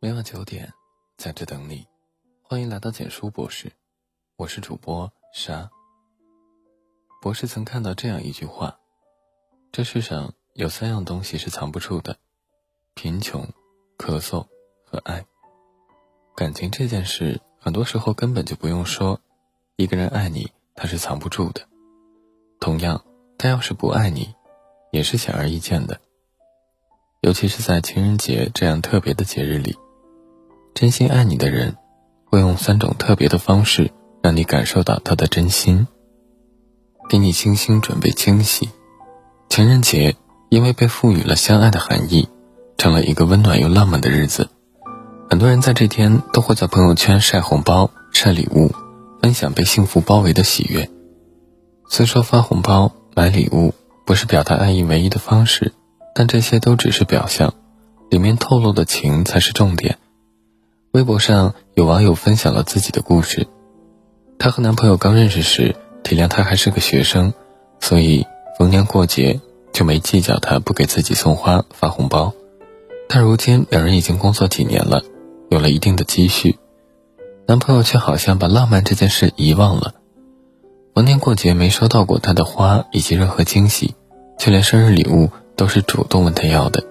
每晚九点，在这等你。欢迎来到简书博士，我是主播沙。博士曾看到这样一句话：这世上有三样东西是藏不住的，贫穷、咳嗽和爱。感情这件事，很多时候根本就不用说，一个人爱你，他是藏不住的；同样，他要是不爱你，也是显而易见的。尤其是在情人节这样特别的节日里。真心爱你的人，会用三种特别的方式让你感受到他的真心，给你精心准备惊喜。情人节因为被赋予了相爱的含义，成了一个温暖又浪漫的日子。很多人在这天都会在朋友圈晒红包、晒礼物，分享被幸福包围的喜悦。虽说发红包、买礼物不是表达爱意唯一的方式，但这些都只是表象，里面透露的情才是重点。微博上有网友分享了自己的故事，她和男朋友刚认识时，体谅他还是个学生，所以逢年过节就没计较他不给自己送花发红包。但如今两人已经工作几年了，有了一定的积蓄，男朋友却好像把浪漫这件事遗忘了。逢年过节没收到过她的花以及任何惊喜，就连生日礼物都是主动问他要的，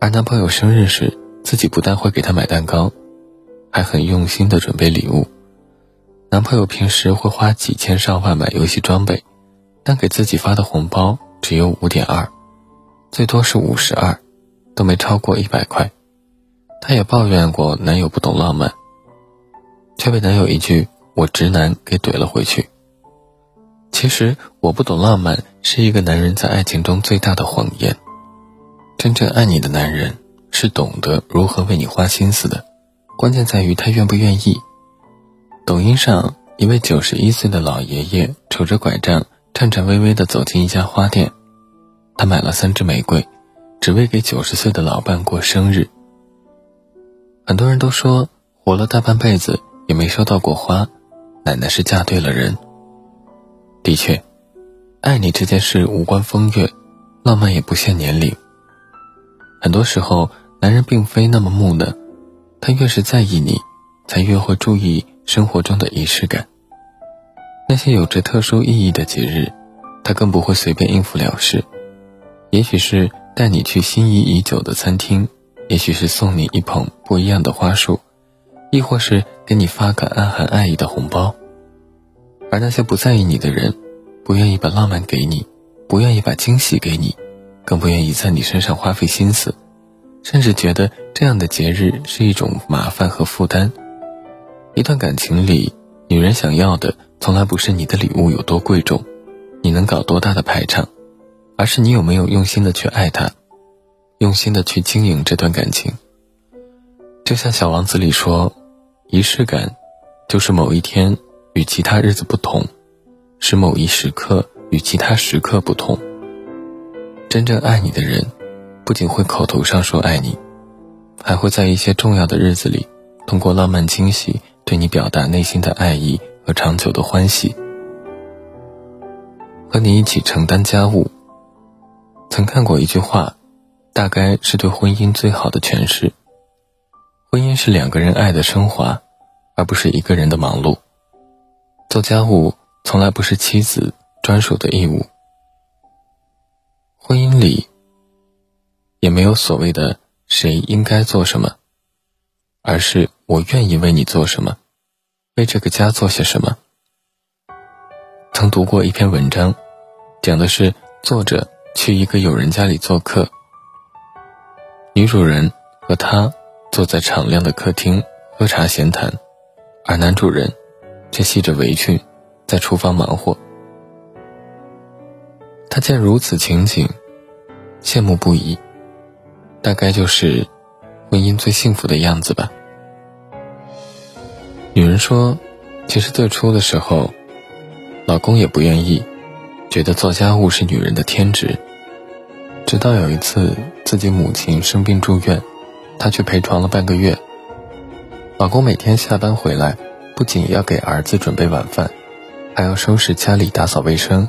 而男朋友生日时。自己不但会给他买蛋糕，还很用心的准备礼物。男朋友平时会花几千上万买游戏装备，但给自己发的红包只有五点二，最多是五十二，都没超过一百块。她也抱怨过男友不懂浪漫，却被男友一句“我直男”给怼了回去。其实我不懂浪漫是一个男人在爱情中最大的谎言。真正爱你的男人。是懂得如何为你花心思的，关键在于他愿不愿意。抖音上一位九十一岁的老爷爷拄着拐杖，颤颤巍巍地走进一家花店，他买了三支玫瑰，只为给九十岁的老伴过生日。很多人都说，活了大半辈子也没收到过花，奶奶是嫁对了人。的确，爱你这件事无关风月，浪漫也不限年龄。很多时候。男人并非那么木讷，他越是在意你，才越会注意生活中的仪式感。那些有着特殊意义的节日，他更不会随便应付了事。也许是带你去心仪已久的餐厅，也许是送你一捧不一样的花束，亦或是给你发个暗含爱意的红包。而那些不在意你的人，不愿意把浪漫给你，不愿意把惊喜给你，更不愿意在你身上花费心思。甚至觉得这样的节日是一种麻烦和负担。一段感情里，女人想要的从来不是你的礼物有多贵重，你能搞多大的排场，而是你有没有用心的去爱她，用心的去经营这段感情。就像《小王子》里说，仪式感，就是某一天与其他日子不同，使某一时刻与其他时刻不同。真正爱你的人。不仅会口头上说爱你，还会在一些重要的日子里，通过浪漫惊喜对你表达内心的爱意和长久的欢喜，和你一起承担家务。曾看过一句话，大概是对婚姻最好的诠释：婚姻是两个人爱的升华，而不是一个人的忙碌。做家务从来不是妻子专属的义务。婚姻里。也没有所谓的谁应该做什么，而是我愿意为你做什么，为这个家做些什么。曾读过一篇文章，讲的是作者去一个友人家里做客，女主人和他坐在敞亮的客厅喝茶闲谈，而男主人却系着围裙在厨房忙活。他见如此情景，羡慕不已。大概就是婚姻最幸福的样子吧。女人说：“其实最初的时候，老公也不愿意，觉得做家务是女人的天职。直到有一次自己母亲生病住院，她去陪床了半个月。老公每天下班回来，不仅要给儿子准备晚饭，还要收拾家里、打扫卫生。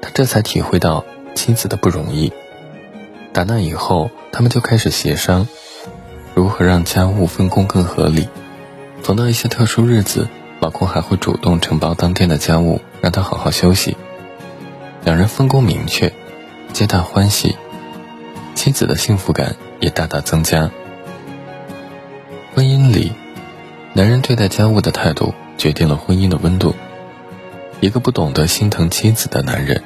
他这才体会到妻子的不容易。打那以后。”他们就开始协商，如何让家务分工更合理。逢到一些特殊日子，老公还会主动承包当天的家务，让他好好休息。两人分工明确，皆大欢喜，妻子的幸福感也大大增加。婚姻里，男人对待家务的态度决定了婚姻的温度。一个不懂得心疼妻子的男人，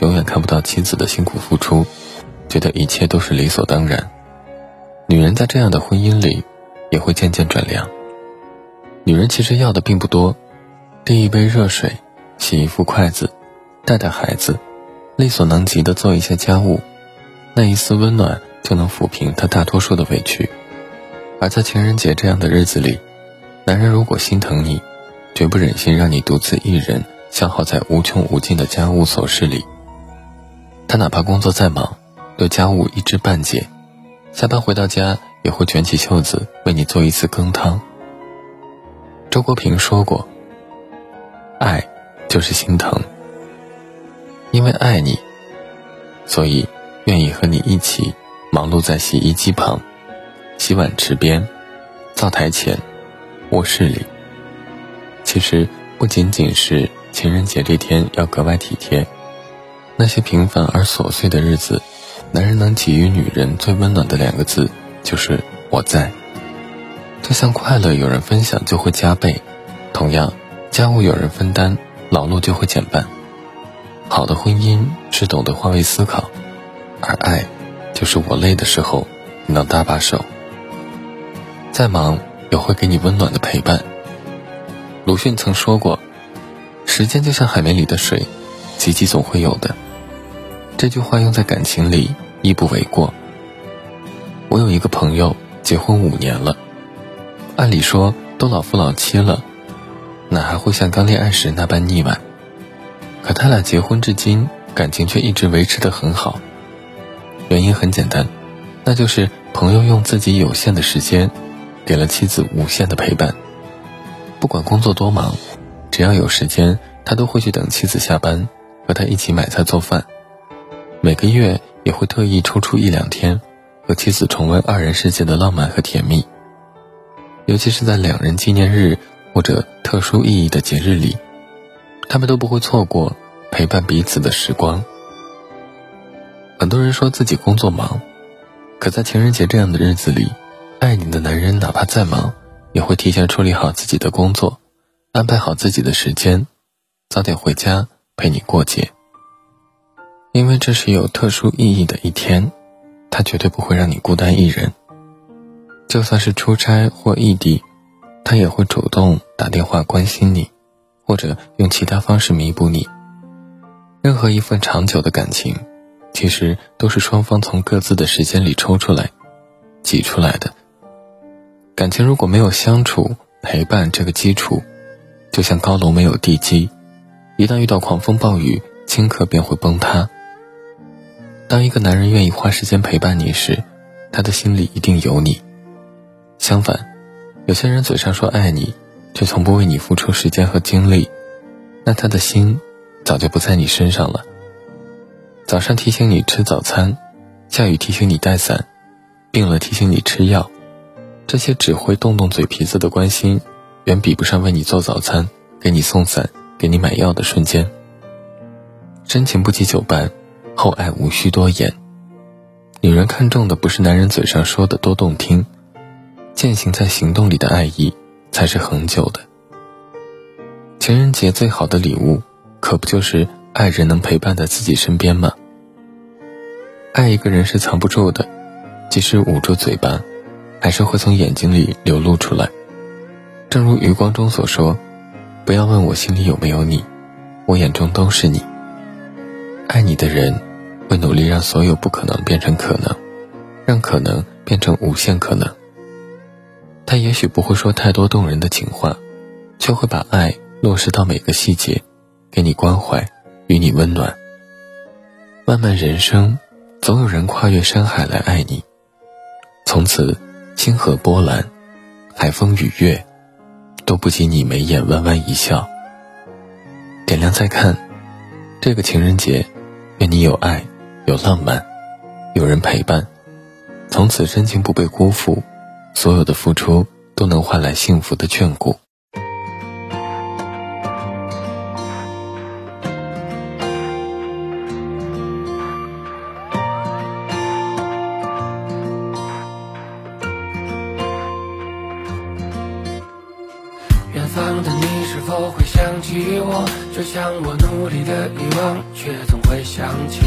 永远看不到妻子的辛苦付出，觉得一切都是理所当然。女人在这样的婚姻里，也会渐渐转凉。女人其实要的并不多，递一杯热水，洗一副筷子，带带孩子，力所能及的做一些家务，那一丝温暖就能抚平她大多数的委屈。而在情人节这样的日子里，男人如果心疼你，绝不忍心让你独自一人。消耗在无穷无尽的家务琐事里，他哪怕工作再忙，对家务一知半解，下班回到家也会卷起袖子为你做一次羹汤。周国平说过：“爱就是心疼，因为爱你，所以愿意和你一起忙碌在洗衣机旁、洗碗池边、灶台前、卧室里。”其实不仅仅是。情人节这天要格外体贴，那些平凡而琐碎的日子，男人能给予女人最温暖的两个字就是“我在”。就像快乐有人分享就会加倍，同样，家务有人分担，劳碌就会减半。好的婚姻是懂得换位思考，而爱，就是我累的时候，你能搭把手。再忙也会给你温暖的陪伴。鲁迅曾说过。时间就像海绵里的水，挤挤总会有的。这句话用在感情里亦不为过。我有一个朋友结婚五年了，按理说都老夫老妻了，哪还会像刚恋爱时那般腻歪？可他俩结婚至今，感情却一直维持得很好。原因很简单，那就是朋友用自己有限的时间，给了妻子无限的陪伴。不管工作多忙。只要有时间，他都会去等妻子下班，和她一起买菜做饭。每个月也会特意抽出一两天，和妻子重温二人世界的浪漫和甜蜜。尤其是在两人纪念日或者特殊意义的节日里，他们都不会错过陪伴彼此的时光。很多人说自己工作忙，可在情人节这样的日子里，爱你的男人哪怕再忙，也会提前处理好自己的工作。安排好自己的时间，早点回家陪你过节。因为这是有特殊意义的一天，他绝对不会让你孤单一人。就算是出差或异地，他也会主动打电话关心你，或者用其他方式弥补你。任何一份长久的感情，其实都是双方从各自的时间里抽出来、挤出来的。感情如果没有相处、陪伴这个基础，就像高楼没有地基，一旦遇到狂风暴雨，顷刻便会崩塌。当一个男人愿意花时间陪伴你时，他的心里一定有你。相反，有些人嘴上说爱你，却从不为你付出时间和精力，那他的心早就不在你身上了。早上提醒你吃早餐，下雨提醒你带伞，病了提醒你吃药，这些只会动动嘴皮子的关心。远比不上为你做早餐、给你送伞、给你买药的瞬间。深情不及久伴，厚爱无需多言。女人看重的不是男人嘴上说的多动听，践行在行动里的爱意才是恒久的。情人节最好的礼物，可不就是爱人能陪伴在自己身边吗？爱一个人是藏不住的，即使捂住嘴巴，还是会从眼睛里流露出来。正如余光中所说：“不要问我心里有没有你，我眼中都是你。爱你的人，会努力让所有不可能变成可能，让可能变成无限可能。他也许不会说太多动人的情话，却会把爱落实到每个细节，给你关怀，与你温暖。漫漫人生，总有人跨越山海来爱你。从此，星河波澜，海风雨月。”都不及你眉眼弯弯一笑。点亮再看，这个情人节，愿你有爱，有浪漫，有人陪伴，从此深情不被辜负，所有的付出都能换来幸福的眷顾。想起我？就像我努力的遗忘，却总会想起。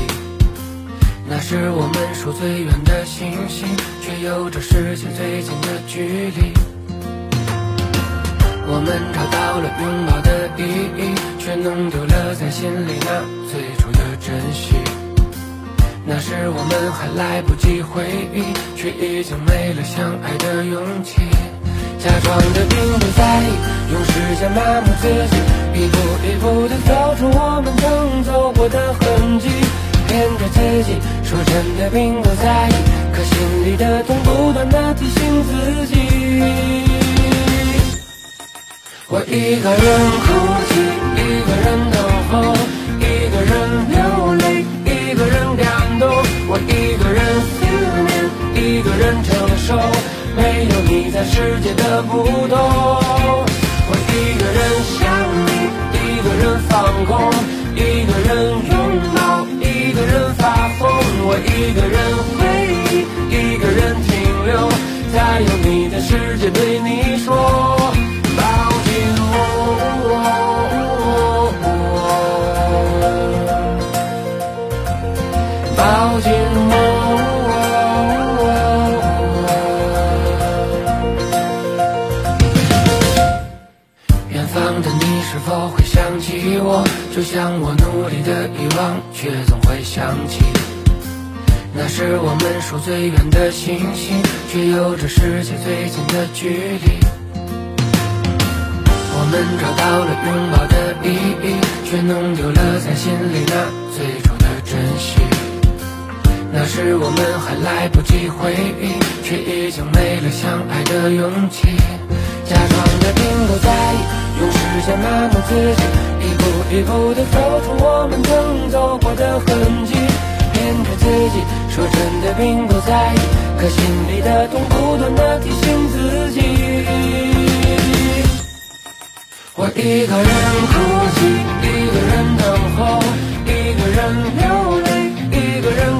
那是我们数最远的星星，却有着世界最近的距离。我们找到了拥抱的意义，却弄丢了在心里那最初的珍惜。那时我们还来不及回忆，却已经没了相爱的勇气。假装的并不在意，用时间麻木自己，一步一步的走出我们曾走过的痕迹。骗着自己，说真的并不在意，可心里的痛不断的提醒自己。我一个人哭泣，一个人等候，的不同。像我努力的遗忘，却总会想起。那是我们数最远的星星，却有着世界最近的距离。我们找到了拥抱的意义，却弄丢了在心里那最初的珍惜。那时我们还来不及回忆，却已经没了相爱的勇气。假装的并不在意，用时间麻木自己，一步一步的走出我们曾走过的痕迹。骗着自己，说真的并不在意，可心里的痛不断的提醒自己。我一个人哭泣，一个人等候，一个人流泪，一个人。